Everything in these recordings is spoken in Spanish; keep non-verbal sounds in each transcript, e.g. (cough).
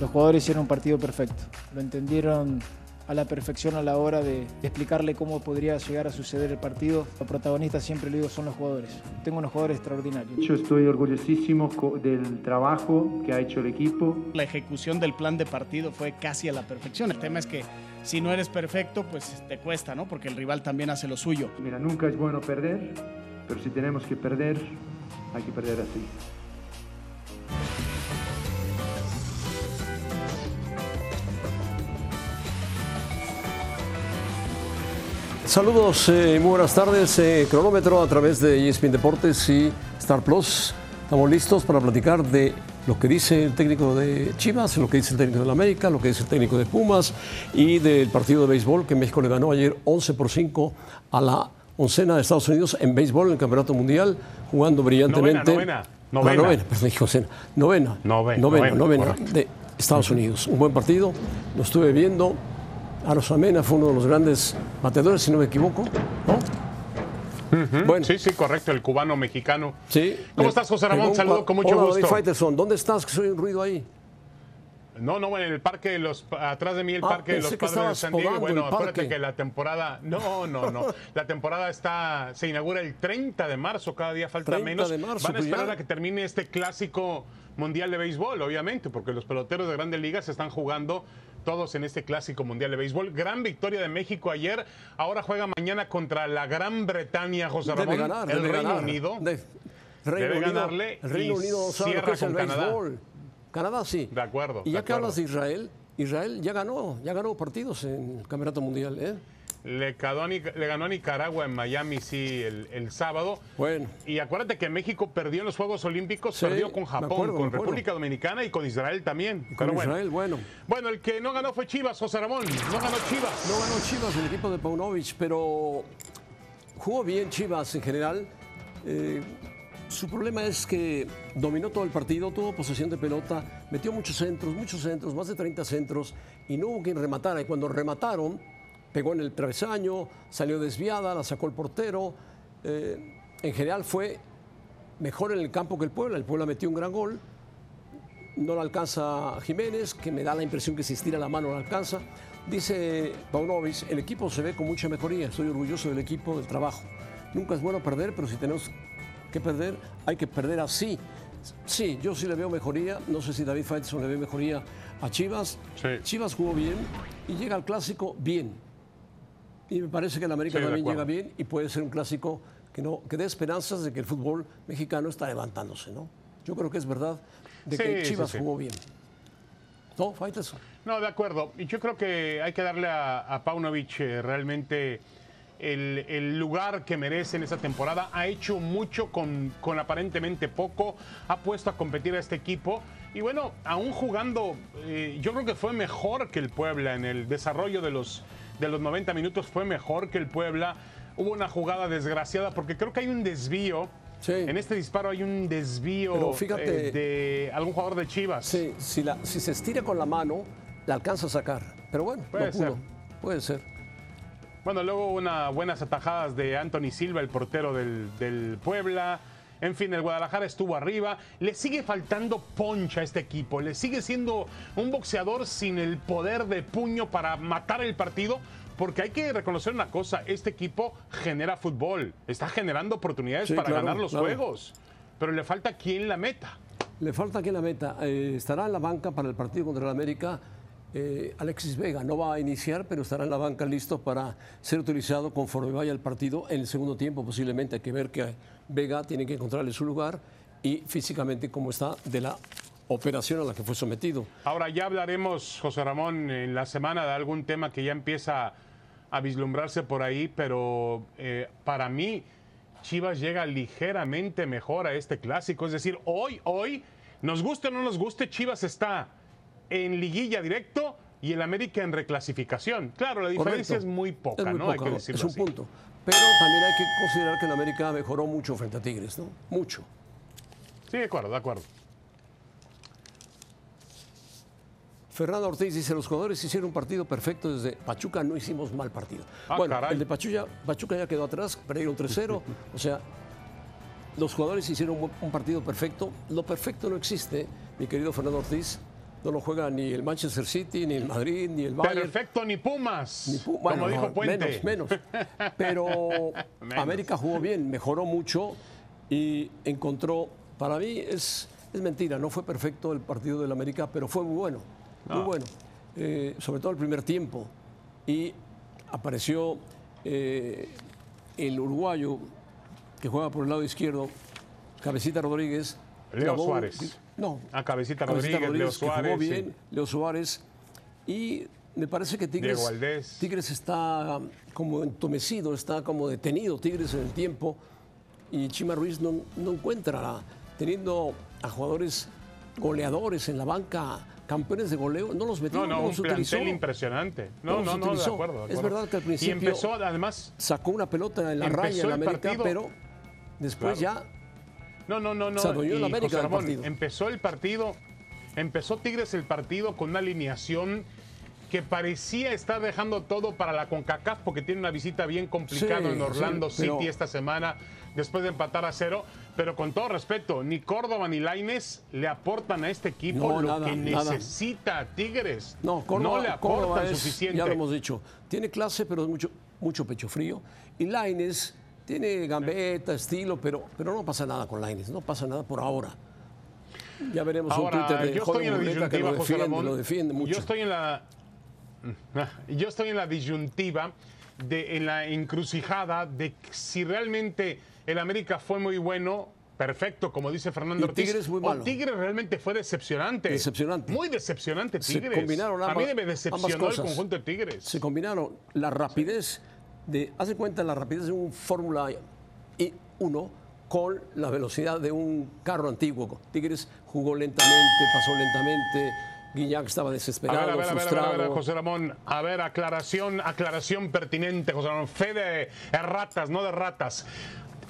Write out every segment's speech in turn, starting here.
Los jugadores hicieron un partido perfecto. Lo entendieron a la perfección a la hora de explicarle cómo podría llegar a suceder el partido. Los protagonistas, siempre lo digo, son los jugadores. Tengo unos jugadores extraordinarios. Yo estoy orgullosísimo del trabajo que ha hecho el equipo. La ejecución del plan de partido fue casi a la perfección. El tema es que si no eres perfecto, pues te cuesta, ¿no? Porque el rival también hace lo suyo. Mira, nunca es bueno perder, pero si tenemos que perder, hay que perder así. Saludos, eh, muy buenas tardes. eh, cronómetro a través de ESPN Deportes y Star Plus. Estamos listos para platicar de lo que dice el técnico de Chivas, lo que dice el técnico de la América, lo que dice el técnico de Pumas y del partido de béisbol que México le ganó ayer 11 por 5 a la oncena de Estados Unidos en béisbol en el Campeonato Mundial, jugando brillantemente. novena, novena. novena, perdón, dije oncena. Novena. Nove- novena, novena, novena de Estados Unidos. Un buen partido, lo estuve viendo. Arosamena fue uno de los grandes bateadores, si no me equivoco. ¿no? Bueno, Sí, sí, correcto, el cubano mexicano. sí. ¿Cómo estás, José Ramón? Saludo con mucho Hola, gusto. Faitelson, ¿dónde estás? Que soy un ruido ahí. No, no, en el parque de los, atrás de mí el Ah, parque de los padres de San Diego. Bueno, acuérdate que la temporada, no, no, no, la temporada está, se inaugura el 30 de marzo, cada día falta 30 menos. de marzo, Van a pues esperar ya. a que termine este clásico mundial de béisbol, obviamente, porque los peloteros de grandes ligas están jugando todos en este clásico mundial de béisbol. Gran victoria de México ayer, ahora juega mañana contra la Gran Bretaña, José Debe Ramón, ganar, el debe Reino ganar. Unido. De- Reino Debe Unido, ganarle El Reino y Unido cierra es el con Canadá. béisbol. Canadá sí. De acuerdo, Y ya que hablas de Israel, Israel ya ganó, ya ganó partidos en el Campeonato Mundial. ¿eh? Le, ganó a Nic- le ganó a Nicaragua en Miami, sí, el, el sábado. Bueno. Y acuérdate que México perdió en los Juegos Olímpicos, Sí, perdió con Japón, acuerdo, con. República Dominicana y con Israel también. Con Pero bueno. Israel, bueno. Bueno, el que no ganó fue Chivas, José Ramón. No ganó Chivas. No ganó Chivas el equipo de Paunovic, pero jugó bien Chivas en general. Eh, su problema es que dominó todo el partido, tuvo posesión de pelota, metió muchos centros, muchos centros, más de 30 centros, y no hubo quien rematara. Y cuando remataron, pegó en el travesaño, salió desviada, la sacó el portero. Eh, en general fue mejor en el campo que el Puebla. El Puebla metió un gran gol, no la alcanza Jiménez, que me da la impresión que si estira la mano no la alcanza. Dice Paunovic, el equipo se ve con mucha mejoría, estoy orgulloso del equipo, del trabajo. Nunca es bueno perder, pero si tenemos que perder, hay que perder así. Sí, yo sí le veo mejoría, no sé si David Faitelson le ve mejoría a Chivas. Sí. Chivas jugó bien y llega al clásico bien. Y me parece que el América Sí, también llega bien y puede ser un clásico que, no, que dé esperanzas de que el fútbol mexicano está levantándose, ¿no? Yo creo que es verdad de que Sí, Chivas sí. jugó bien. ¿No, Faitelson? No, de acuerdo. Y yo creo que hay que darle a, a Paunovic eh, realmente el, el lugar que merece en esta temporada. Ha hecho mucho con, con aparentemente poco. Ha puesto a competir a este equipo. Y bueno, aún jugando, eh, yo creo que fue mejor que el Puebla en el desarrollo de los, de los 90 minutos. Fue mejor que el Puebla. Hubo una jugada desgraciada porque creo que hay un desvío. Sí. En este disparo hay un desvío Pero fíjate- eh, de algún jugador de Chivas. Sí, si, la, si se estira con la mano, la alcanza a sacar. Pero bueno, Puede no pudo. ser. Puede ser. Bueno, luego unas buenas atajadas de Anthony Silva, el portero del, del Puebla. En fin, el Guadalajara estuvo arriba. Le sigue faltando poncha a este equipo. Le sigue siendo un boxeador sin el poder de puño para matar el partido. Porque hay que reconocer una cosa, este equipo genera fútbol, está generando oportunidades Sí, para claro, ganar los claro. juegos, pero le falta quien la meta. Le falta aquí la meta. Eh, estará en la banca para el partido contra el América. Eh, Alexis Vega no va a iniciar, pero estará en la banca listo para ser utilizado conforme vaya el partido. En el segundo tiempo posiblemente hay que ver que Vega tiene que encontrarle su lugar y físicamente cómo está de la operación a la que fue sometido. Ahora ya hablaremos, José Ramón, en la semana de algún tema que ya empieza a vislumbrarse por ahí, pero eh, para mí Chivas llega ligeramente mejor a este clásico. Es decir, hoy, hoy, nos guste o no nos guste, Chivas está en liguilla directo y el América en reclasificación. Claro, la diferencia Correcto. es muy poca, Es muy ¿no? Hay que decirlo es un así. punto. Pero también hay que considerar que el América mejoró mucho frente a Tigres, ¿no? Mucho. Sí, de acuerdo, de acuerdo. Fernando Ortiz dice, los jugadores hicieron un partido perfecto desde Pachuca, no hicimos mal partido. Ah, bueno, caray. el de Pachuca, Pachuca ya quedó atrás, perdieron 3-0. o sea, los jugadores hicieron un partido perfecto. Lo perfecto no existe, mi querido Fernando Ortiz. No lo juega ni el Manchester City, ni el Madrid, ni el Bayern. Perfecto, ni Pumas. Ni bueno, como dijo Puente. Menos, menos. (laughs) Pero Menos. América jugó bien, mejoró mucho y encontró, para mí es, es mentira, no fue perfecto el partido del América, pero fue muy bueno, muy No. bueno. Eh, sobre todo el primer tiempo. Y apareció eh, el uruguayo que juega por el lado izquierdo, Cabecita Rodríguez. Leo Suárez. No, Ah, Cabecita Rodríguez, Leo que jugó Suárez, sí. bien, Leo Suárez. Y me parece que Tigres. Tigres está como entomecido, está como detenido Tigres en el tiempo. Y Chima Ruiz no, no encuentra, teniendo a jugadores goleadores en la banca, campeones de goleo, no los metió, No, no, no, un utilizó. impresionante. No, No no, no, de acuerdo, de Es verdad que al Y principio- empezó, además, Sacó una pelota en la raya en América, partido- pero después Claro. ya No, no, no, no. Se y el América Ramón, partido. Empezó el partido, empezó Tigres el partido con una alineación que parecía estar dejando todo para la CONCACAF porque tiene una visita bien complicada Sí, en Orlando sí, pero- City esta semana después de empatar a cero. Pero con todo respeto, ni Córdoba ni Laines le aportan a este equipo No, lo nada, que nada. necesita Tigres. No, Córdoba, no le Córdoba aportan es, suficiente. Ya lo hemos dicho. Tiene clase, pero es mucho, mucho pecho frío. Y Laines tiene gambeta, estilo, pero, pero no pasa nada con Laines. No pasa nada por ahora. Ya veremos Ahora, un Twitter de yo estoy en la que disyuntiva, lo José defiende, Ramón. lo defiende mucho. Yo estoy en la. Yo estoy en la disyuntiva, de, en la encrucijada de si realmente el América fue muy bueno. Perfecto, como dice Fernando Ortiz. Tigres muy o malo. Tigres realmente fue decepcionante. Decepcionante. Muy decepcionante Se Tigres. combinaron A mí ambas- me ambas decepcionó el conjunto de Tigres. Se combinaron la rapidez de, haz de cuenta la rapidez de un Fórmula 1 con la velocidad de un carro antiguo. Tigres jugó lentamente, pasó lentamente, Guiñac estaba A desesperado, a ver, a ver, a ver, a frustrado. ver, José Ramón. A ver, aclaración, aclaración pertinente, José Ramón. Fe de ratas, no de ratas.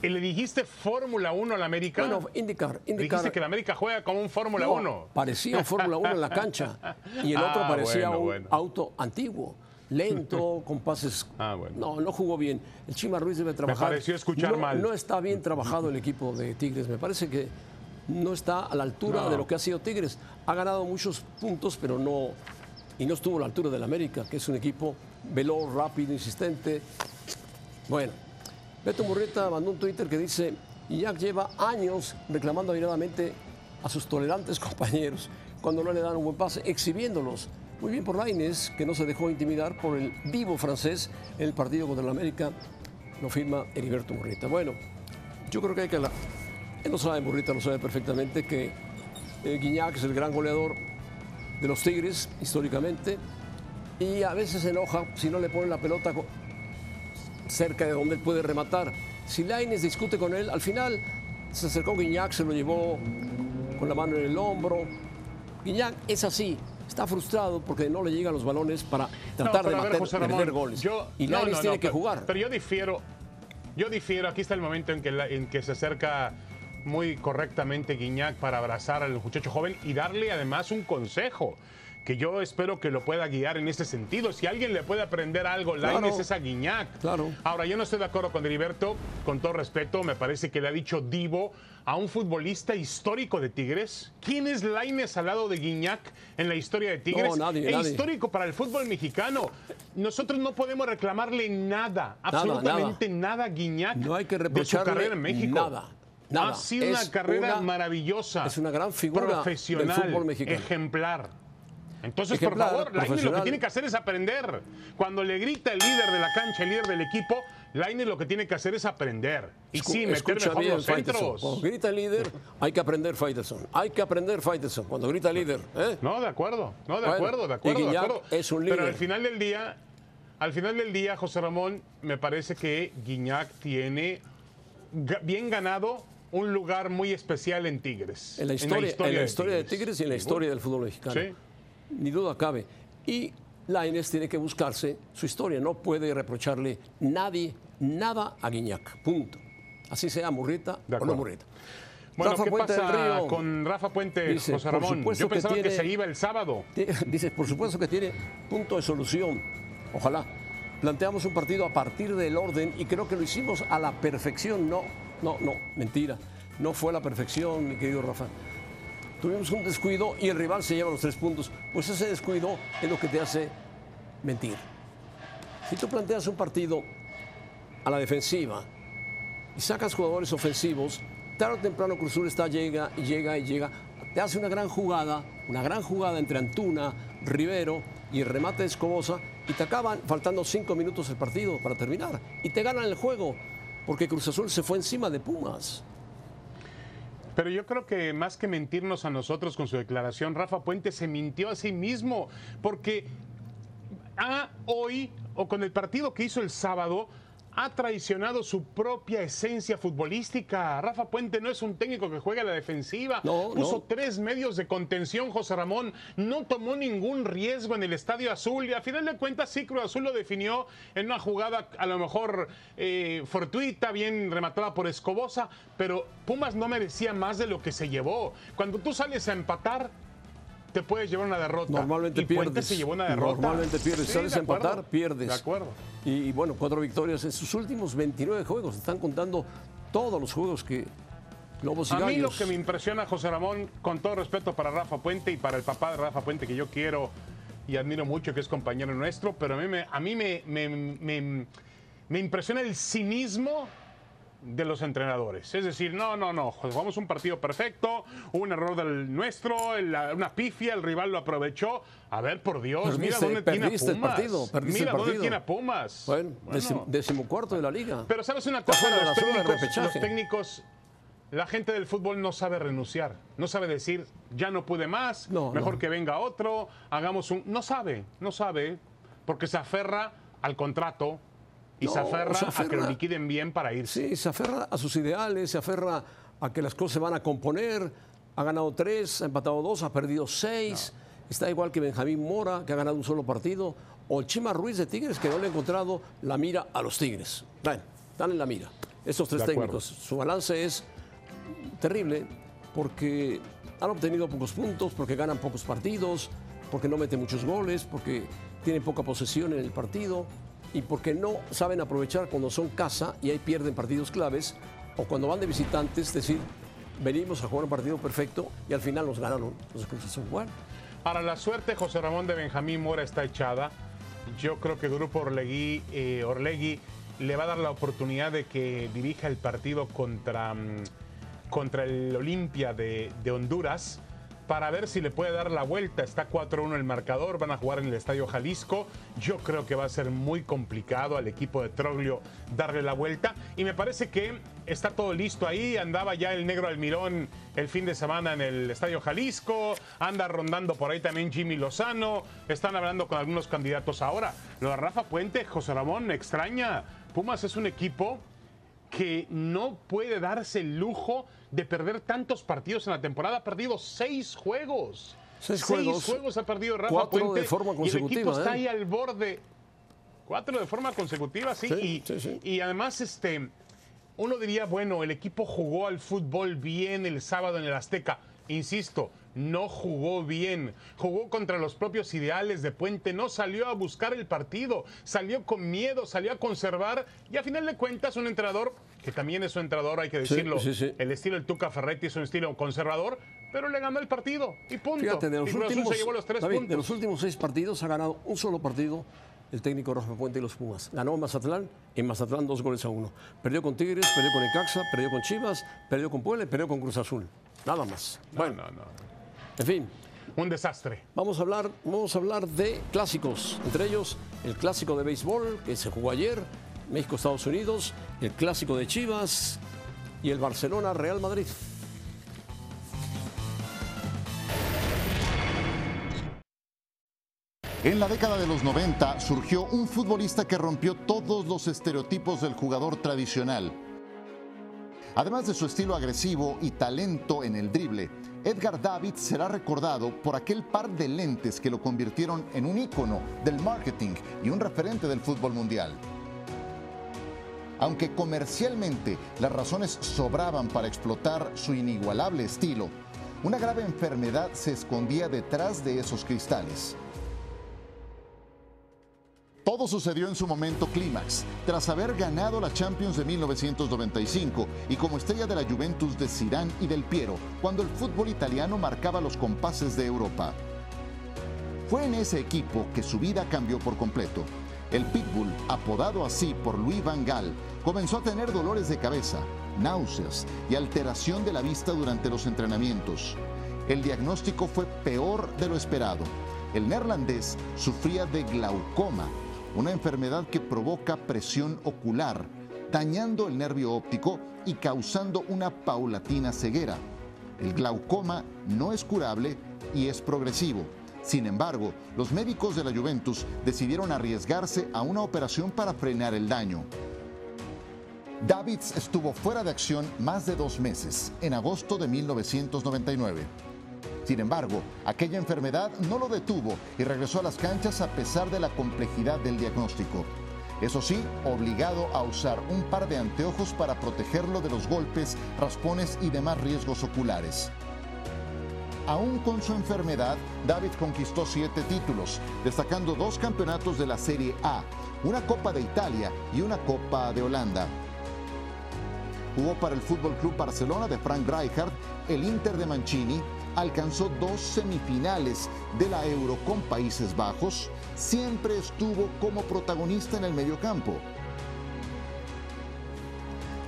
¿Y ¿Le dijiste Fórmula 1 al América? Bueno, indicar, indicar. Dijiste que el América juega como un Fórmula No, 1. Parecía un Fórmula 1 en la cancha y el otro Ah, parecía bueno, un bueno. auto antiguo, lento, con pases. Ah, bueno. No, no jugó bien. El Chima Ruiz debe trabajar. pareció escuchar no, mal. No está bien trabajado el equipo de Tigres. Me parece que no está a la altura No. de lo que ha sido Tigres. Ha ganado muchos puntos, pero no. Y no estuvo a la altura del América, que es un equipo veloz, rápido, insistente. Bueno, Beto Murrieta mandó un Twitter que dice, Iñak lleva años reclamando airadamente a sus tolerantes (laughs) compañeros cuando no le dan un buen pase, exhibiéndolos. Muy bien por Lainez, que no se dejó intimidar por el vivo francés en el partido contra el América. Lo firma Heriberto Murrieta. Bueno, yo creo que hay que... La... Él lo sabe, Murrieta lo sabe perfectamente, que eh, Guiñac es el gran goleador de los Tigres, históricamente, y a veces se enoja si no le ponen la pelota cerca de donde él puede rematar. Si Laines discute con él, al final se acercó Guiñac, se lo llevó con la mano en el hombro. Guiñac es así, está frustrado porque no le llegan los balones para tratar No, de, José Ramón, meter goles. yo- y no, tiene que jugar. Pero yo difiero, yo difiero, aquí está el momento en que, la- en que se acerca muy correctamente Guiñac para abrazar al muchacho joven y darle además un consejo que yo espero que lo pueda guiar en ese sentido. Si alguien le puede aprender algo, Claro. Lainez es a Guiñac. Claro. Ahora, yo no estoy de acuerdo con Heriberto, con todo respeto, me parece que le ha dicho Divo a un futbolista histórico de Tigres. ¿Quién es Lainez al lado de Guiñac en la historia de Tigres? No, nadie, E nadie. histórico para el fútbol mexicano. Nosotros no podemos reclamarle nada, absolutamente nada, a Guiñac No hay que de su carrera en México. nada, nada. Ha sido Es una carrera una- maravillosa. es una gran figura del profesional, fútbol mexicano. ejemplar. Entonces, Ejemplar, por favor, Lainez lo que tiene que hacer es aprender. Cuando le grita el líder de la cancha, el líder del equipo, Lainez lo que tiene que hacer es aprender. Y Escu- sí, meter escucha mejor bien, los centros. Cuando grita el líder, hay que aprender Faitelson. Hay que aprender Faitelson. Cuando grita el líder. ¿eh? No, de acuerdo, no, de Bueno, acuerdo, de acuerdo, de acuerdo. es un Pero líder. al final del día, al final del día, José Ramón, me parece que Guiñac tiene bien ganado un lugar muy especial en Tigres. En la historia, en la historia, de Tigres y en la historia del fútbol mexicano. Sí. Ni duda cabe. Y Lainez tiene que buscarse su historia. No puede reprocharle nadie, nada a Guiñac. Punto. Así sea Murrieta o no. Murrieta. Bueno, Rafa ¿qué Puente del pasa Río. con Rafa Puente, Dice, José Ramón? Yo pensaba que, tiene- se iba el sábado. Ti- (laughs) Dice, por supuesto que tiene punto de solución. Ojalá. Planteamos un partido a partir del orden y creo que lo hicimos a la perfección. No, no, no, mentira. No fue a la perfección, mi querido Rafa. Tuvimos un descuido y el rival se lleva los tres puntos. Pues ese descuido es lo que te hace mentir. Si tú planteas un partido a la defensiva y sacas jugadores ofensivos, tarde o temprano Cruzul está, llega y llega y llega. Te hace una gran jugada, una gran jugada entre Antuna, Rivero y el remate de Escobosa y te acaban faltando cinco minutos el partido para terminar. Y te ganan el juego porque Cruz Azul se fue encima de Pumas. Pero yo creo que más que mentirnos a nosotros con su declaración, Rafa Puente se mintió a sí mismo, porque a hoy, o con el partido que hizo el sábado, ha traicionado su propia esencia futbolística. Rafa Puente no es un técnico que juega a la defensiva. No, Puso no. tres medios de contención, José Ramón. No tomó ningún riesgo en el Estadio Azul. Y a final de cuentas, sí, Cruz Azul lo definió en una jugada a lo mejor eh, fortuita, bien rematada por Escobosa. Pero Pumas no merecía más de lo que se llevó. Cuando tú sales a empatar, te puedes llevar una derrota. Normalmente y Puente pierdes. se llevó una derrota. Normalmente pierdes. Sí, Sales a empatar, pierdes. De acuerdo. Y, y bueno, cuatro victorias en sus últimos 29 juegos. Están contando todos los juegos que Lobos y A mí lo que me impresiona, José Ramón, con todo respeto para Rafa Puente y para el papá de Rafa Puente, que yo quiero y admiro mucho, que es compañero nuestro, pero a mí me, a mí me, me- me- me impresiona el cinismo de los entrenadores. Es decir, no, no, no, jugamos un partido perfecto, un error del nuestro, la- una pifia, el rival lo aprovechó. A ver, por Dios, mira Perdiste- dónde tiene perdiste el Pumas. partido, mira el dónde tiene a Pumas. Bueno, Bueno. decim- decimocuarto de la liga. Pero sabes una cosa, de los técnicos, repechaje. los técnicos, la gente del fútbol no sabe renunciar, no sabe decir, ya no pude más, No, mejor no. que venga otro, hagamos un... No sabe, no sabe, porque se aferra al contrato y se, aferra se a que lo liquiden bien para irse. Sí, se aferra a sus ideales, se aferra a que las cosas se van a componer. Ha ganado tres, ha empatado dos, ha perdido seis. Está igual que Benjamín Mora, que ha ganado un solo partido. O Chima Ruiz de Tigres, que no le ha encontrado la mira a los Tigres. Bueno, están en la mira. Estos tres De acuerdo. técnicos. Su balance es terrible porque han obtenido pocos puntos, porque ganan pocos partidos, porque no meten muchos goles, porque tienen poca posesión en el partido y porque no saben aprovechar cuando son casa y ahí pierden partidos claves o cuando van de visitantes, decir, venimos a jugar un partido perfecto y al final nos ganaron los Cruz Azul. Para la suerte, José Ramón de Benjamín Mora está echada. Yo creo que el Grupo Orlegui, eh, le va a dar la oportunidad de que dirija el partido contra, mm, contra el Olimpia de Honduras para ver si le puede dar la vuelta. Está 4-1 el marcador, van a jugar en el Estadio Jalisco. Yo creo que va a ser muy complicado al equipo de Troglio darle la vuelta. Y me parece que está todo listo ahí. Andaba ya el negro Almirón el fin de semana en el Estadio Jalisco. Anda rondando por ahí también Jimmy Lozano. Están hablando con algunos candidatos ahora. Lo de Rafa Puente, José Ramón, extraña. Pumas es un equipo que no puede darse el lujo de perder tantos partidos en la temporada. Ha perdido seis juegos. Seis juegos, ha perdido Rafa cuatro Puente. de forma Y el equipo consecutiva, está ¿eh? ahí al borde. Cuatro de forma consecutiva, sí. Sí, y, sí. y además, este, uno diría, bueno, el equipo jugó al fútbol bien el sábado en el Azteca. Insisto, no jugó bien. Jugó contra los propios ideales de Puente. No salió a buscar el partido. Salió con miedo, salió a conservar. Y a final de cuentas, un entrenador, que también es un entrenador, hay que decirlo. sí, sí. El estilo del Tuca Ferretti es un estilo conservador, pero le ganó el partido. Y punto. Fíjate, de los, y últimos, se llevó los tres David, puntos. de los últimos seis partidos ha ganado un solo partido el técnico Rafa Puente y los Pumas. Ganó Mazatlán, en Mazatlán dos goles a uno. Perdió con Tigres, perdió con Ecaxa, perdió con Chivas, perdió con Puebla y perdió con Cruz Azul. Nada más. Bueno, No, no. En fin, Un desastre. vamos a hablar, vamos a hablar de clásicos. Entre ellos, el clásico de béisbol que se jugó ayer, México-Estados Unidos, el clásico de Chivas y el Barcelona-Real Madrid. En la década de los 90 surgió un futbolista que rompió todos los estereotipos del jugador tradicional. Además de su estilo agresivo y talento en el drible, Edgar David será recordado por aquel par de lentes que lo convirtieron en un ícono del marketing y un referente del fútbol mundial. Aunque comercialmente las razones sobraban para explotar su inigualable estilo, una grave enfermedad se escondía detrás de esos cristales. Todo sucedió en su momento clímax, tras haber ganado la Champions de 1995 y como estrella de la Juventus de Zidane y del Piero, cuando el fútbol italiano marcaba los compases de Europa. Fue en ese equipo que su vida cambió por completo. El Pitbull, apodado así por Louis Van Gaal, comenzó a tener dolores de cabeza, náuseas y alteración de la vista durante los entrenamientos. El diagnóstico fue peor de lo esperado. El neerlandés sufría de glaucoma, una enfermedad que provoca presión ocular, dañando el nervio óptico y causando una paulatina ceguera. El glaucoma no es curable y es progresivo. Sin embargo, los médicos de la Juventus decidieron arriesgarse a una operación para frenar el daño. Davids estuvo fuera de acción más de dos meses, en agosto de 1999. Sin embargo, aquella enfermedad no lo detuvo y regresó a las canchas a pesar de la complejidad del diagnóstico. Eso sí, obligado a usar un par de anteojos para protegerlo de los golpes, raspones y demás riesgos oculares. Aún con su enfermedad, David conquistó siete títulos, destacando dos campeonatos de la Serie A, una Copa de Italia y una Copa de Holanda. Jugó para el Fútbol Club Barcelona de Frank Rijkaard, el Inter de Mancini, alcanzó dos semifinales de la Euro con Países Bajos, siempre estuvo como protagonista en el mediocampo.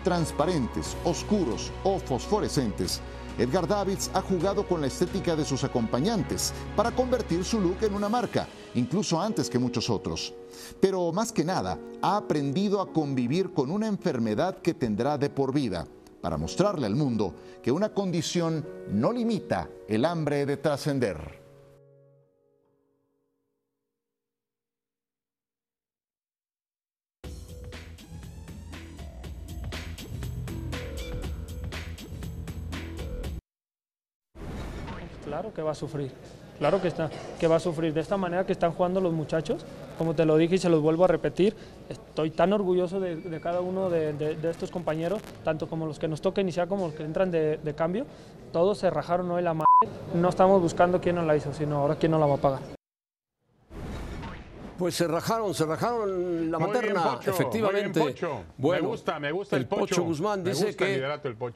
Transparentes, oscuros o fosforescentes, Edgar Davids ha jugado con la estética de sus acompañantes para convertir su look en una marca, incluso antes que muchos otros. Pero más que nada, ha aprendido a convivir con una enfermedad que tendrá de por vida, para mostrarle al mundo que una condición no limita el hambre de trascender. Claro que va a sufrir, claro que, está, que va a sufrir. De esta manera que están jugando los muchachos, como te lo dije y se los vuelvo a repetir, estoy tan orgulloso de, cada uno de, estos compañeros, tanto como los que nos toca iniciar como los que entran de, cambio. Todos se rajaron hoy la madre. No estamos buscando quién nos la hizo, sino ahora quién nos la va a pagar. Pues se rajaron, se rajaron la materna, efectivamente. Bueno, me gusta, me gusta el, Pocho. Guzmán dice que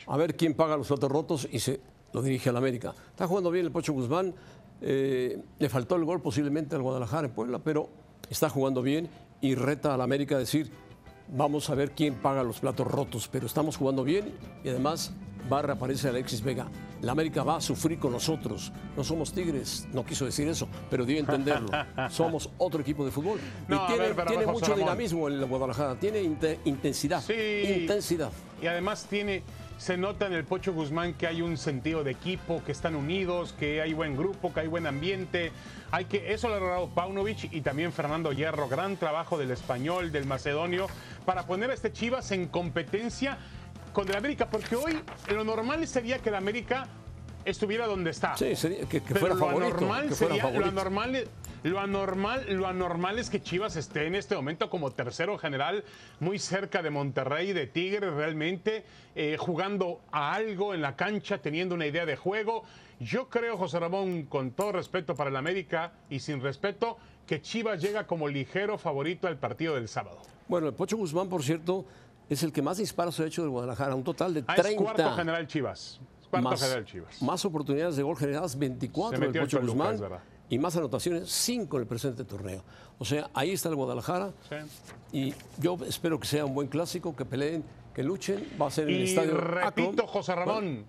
a ver quién paga los platos rotos y se lo dirige al América. Está jugando bien el Pocho Guzmán. Eh, le faltó el gol posiblemente al Guadalajara en Puebla, pero está jugando bien y reta al América a decir, vamos a ver quién paga los platos rotos, pero estamos jugando bien y además va a reaparecer Alexis Vega. La América va a sufrir con nosotros. No somos Tigres, no quiso decir eso, pero dio a entenderlo. (laughs) somos otro equipo de fútbol. y tiene, mucho dinamismo el Guadalajara, tiene intensidad. Intensidad. Y además tiene se nota en el Pocho Guzmán que hay un sentido de equipo, que están unidos, que hay buen grupo, que hay buen ambiente. Hay que, eso lo ha logrado Paunovic y también Fernando Hierro. Gran trabajo del español, del macedonio, para poner a este Chivas en competencia con el América, porque hoy lo normal sería que el América estuviera donde está. Sí, que, fuera favorito. Normal sería, lo normal lo anormal, lo anormal es que Chivas esté en este momento como tercero general, muy cerca de Monterrey, de Tigres, realmente eh, jugando a algo en la cancha, teniendo una idea de juego. Yo creo, José Ramón, con todo respeto para el América y sin respeto, que Chivas llega como ligero favorito al partido del sábado. Bueno, el Pocho Guzmán, por cierto, es el que más disparos ha hecho del Guadalajara, un total de 30. Ah, es cuarto general Chivas. Cuarto más, general Chivas. Más oportunidades de gol generadas, 24 del Pocho Guzmán y más anotaciones, cinco en el presente torneo. O sea, ahí está el Guadalajara. Y yo espero que sea un buen clásico, que peleen, que luchen. Va a ser en el estadio. Repito, José Ramón,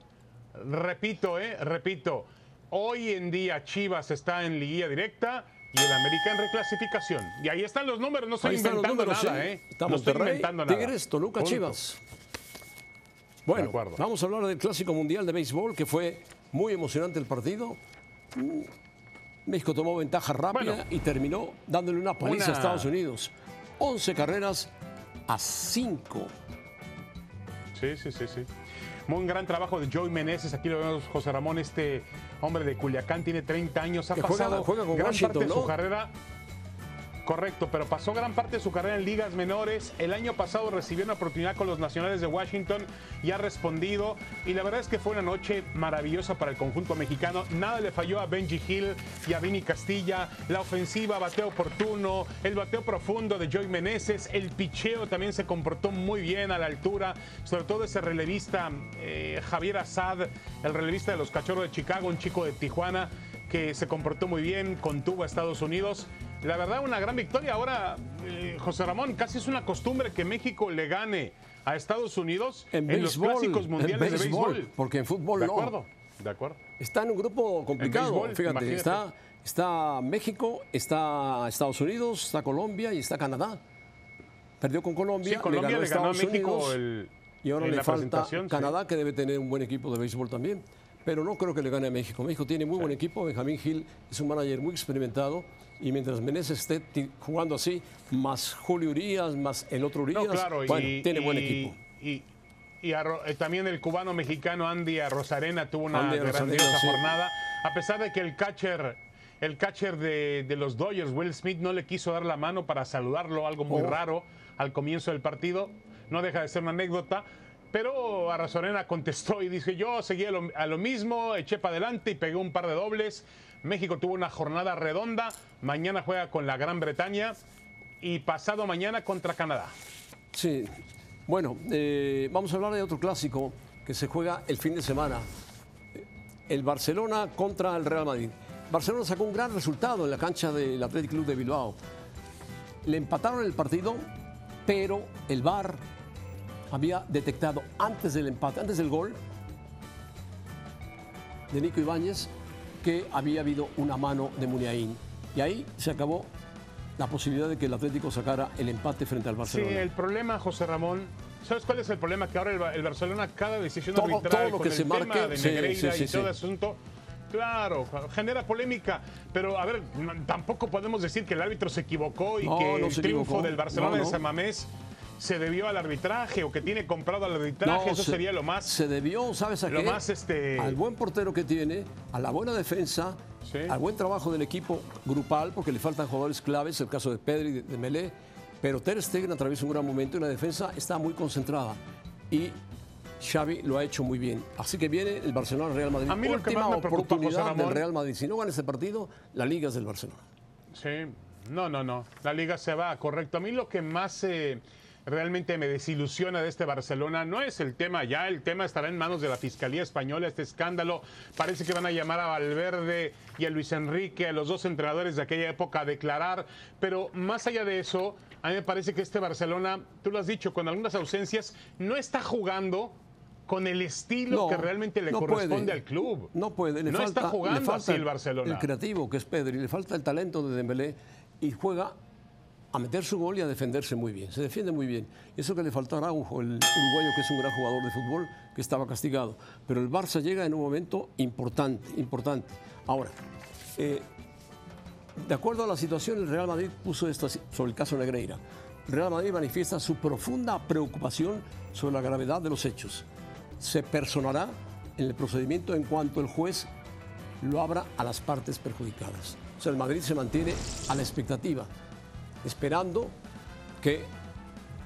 repito, eh, repito. Hoy en día Chivas está en liguilla directa y el América en reclasificación. Y ahí están los números, no estoy inventando nada, ¿eh? Estamos no estoy inventando nada. Tigres, Toluca, Chivas. Bueno, vamos a hablar del Clásico Mundial de Béisbol, que fue muy emocionante el partido. México tomó ventaja rápida y terminó dándole una paliza a Estados Unidos. 11 carreras a 5. Sí, sí, sí, sí. Muy gran trabajo de Joey Meneses. Aquí lo vemos, José Ramón, este hombre de Culiacán, tiene 30 años, ha pasado juega, con gran Washington, parte de su carrera. Correcto, pero pasó gran parte de su carrera en ligas menores. El año pasado recibió una oportunidad con los Nacionales de Washington y ha respondido. Y la verdad es que fue una noche maravillosa para el conjunto mexicano. Nada le falló a Benji Hill y a Vini Castilla. La ofensiva, bateo oportuno, el bateo profundo de Joey Meneses. El picheo también se comportó muy bien a la altura. Sobre todo ese relevista eh, Javier Assad, el relevista de los Cachorros de Chicago, un chico de Tijuana que se comportó muy bien, contuvo a Estados Unidos. La verdad, una gran victoria. Ahora, eh, José Ramón, casi es una costumbre que México le gane a Estados Unidos en, los clásicos mundiales de béisbol. Porque en fútbol de no. acuerdo, de acuerdo. Está en un grupo complicado. béisbol, Fíjate, imagínate. está, está México, está Estados Unidos, está Canadá y está Canadá. Perdió con Colombia, Sí, Colombia le ganó a Estados México Unidos, el- y ahora le la falta sí. Canadá, que debe tener un buen equipo de béisbol también. Pero no creo que le gane a México. México tiene muy buen equipo. Benjamín Gil es un manager muy experimentado. Y mientras Meneses esté jugando así, más Julio Urias, más el otro Urias, No, claro, bueno, y, tiene buen equipo. Y, y eh, también el cubano mexicano Andy Rosarena tuvo una Andy grandiosa sí. jornada. A pesar de que el catcher, el catcher de, de los Dodgers, Will Smith, no le quiso dar la mano para saludarlo, algo muy Oh. raro al comienzo del partido. No deja de ser una anécdota. Pero Arrazorena contestó y dice, yo seguí a lo, a lo mismo, eché para adelante y pegué un par de dobles. México tuvo una jornada redonda. Mañana juega con la Gran Bretaña y pasado mañana contra Canadá. Sí. Bueno, eh, vamos a hablar de otro clásico que se juega el fin de semana. El Barcelona contra el Real Madrid. Barcelona sacó un gran resultado en la cancha del Athletic Club de Bilbao. Le empataron el partido, pero el VAR había detectado antes del empate, antes del gol de Nico Ibáñez, que había habido una mano de Muniain. Y ahí se acabó la posibilidad de que el Atlético sacara el empate frente al Sí, Barcelona. el problema, José Ramón, ¿sabes cuál es el problema? Que ahora el, Ba- el Barcelona, cada decisión Todo- arbitral todo lo con que el se tema marque, de sí, Negreira sí, sí, y todo sí. asunto, claro, genera polémica. Pero, a ver, tampoco podemos decir que el árbitro se equivocó y No, que no el triunfo equivocó. del Barcelona No, de San Mamés se debió al arbitraje o que tiene comprado al arbitraje. Eso se- sería lo más... Se debió, ¿sabes a lo qué? más, este- Al buen portero que tiene, a la buena defensa, Sí. al buen trabajo del equipo grupal, porque le faltan jugadores claves, el caso de Pedri, de, de Melé, pero Ter Stegen atraviesa un gran momento y la defensa está muy concentrada. Y Xavi lo ha hecho muy bien. Así que viene el Barcelona-Real Madrid. A mí lo que Última más me preocupa, José oportunidad del Real Madrid. Si no gana ese partido, la liga es del Barcelona. Sí, no, no, no. La liga se va, correcto. A mí lo que más eh, realmente me desilusiona de este Barcelona no es el tema ya, el tema estará en manos de la Fiscalía Española, este escándalo. Parece que van a llamar a Valverde y a Luis Enrique, a los dos entrenadores de aquella época, a declarar. Pero más allá de eso, a mí me parece que este Barcelona, tú lo has dicho, con algunas ausencias, no está jugando con el estilo No, que realmente le no corresponde puede. al club. No puede. Le no falta, está jugando le falta así el Barcelona. El creativo, que es Pedri, le falta el talento de Dembélé y juega a meter su gol y a defenderse muy bien. Se defiende muy bien. Eso que le faltó a Araujo, el uruguayo que es un gran jugador de fútbol, que estaba castigado. Pero el Barça llega en un momento importante, importante. Ahora, eh, de acuerdo a la situación, el Real Madrid puso esto sobre el caso Negreira. Real Madrid manifiesta su profunda preocupación sobre la gravedad de los hechos. Se personará en el procedimiento en cuanto el juez lo abra a las partes perjudicadas. O sea, el Madrid se mantiene a la expectativa, esperando que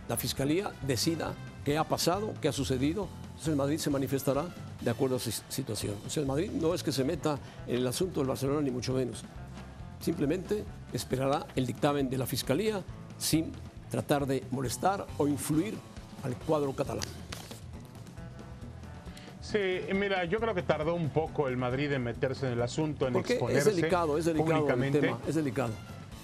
la Fiscalía decida qué ha pasado, qué ha sucedido. Entonces el Madrid se manifestará de acuerdo a su situación. O sea, el Madrid no es que se meta en el asunto del Barcelona, ni mucho menos. Simplemente esperará el dictamen de la Fiscalía sin tratar de molestar o influir al cuadro catalán. Sí, mira, yo creo que tardó un poco el Madrid en meterse en el asunto, en Porque exponerse es delicado, es delicado el tema, es delicado.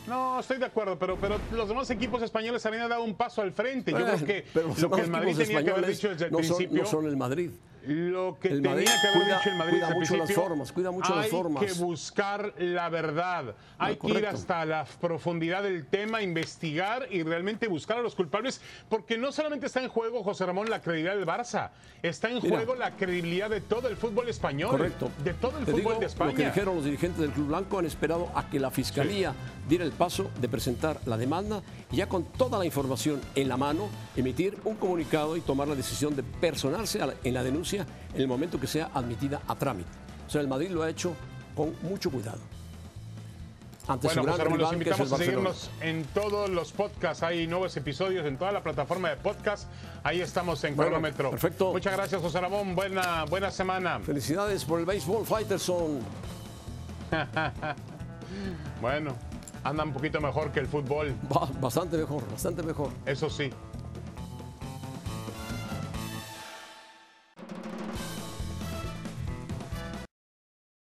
No, estoy de acuerdo, pero, pero los demás equipos españoles habían dado un paso al frente. Yo Eh, creo que lo que el Madrid tenía que haber dicho desde el no son- principio. no son el Madrid. Lo que El tenía Madrid que haber cuida- dicho el Madrid cuida mucho las formas, cuida mucho las hay formas. que buscar la verdad. Hay que ir hasta la profundidad del tema, investigar y realmente buscar a los culpables, porque no solamente está en juego, José Ramón, la credibilidad del Barça, está en Mira. juego la credibilidad de todo el fútbol español. Correcto. De todo el Te fútbol digo, de España. Lo que dijeron los dirigentes del Club Blanco han esperado a que la Fiscalía diera el paso de presentar la demanda y ya con toda la información en la mano, emitir un comunicado y tomar la decisión de personarse en la denuncia en el momento que sea admitida a trámite. O sea, el Madrid lo ha hecho con mucho cuidado. ante Bueno, su gran José Ramón, los rival, que es el invitamos a seguirnos en todos los podcasts. Hay nuevos episodios en toda la plataforma de podcast. Ahí estamos en Bueno, cronómetro. perfecto. Muchas gracias, José Ramón. Buena, buena semana. Felicidades por el béisbol, Fighterson. (laughs) Bueno, anda un poquito mejor que el fútbol. Ba- Bastante mejor, bastante mejor. Eso sí.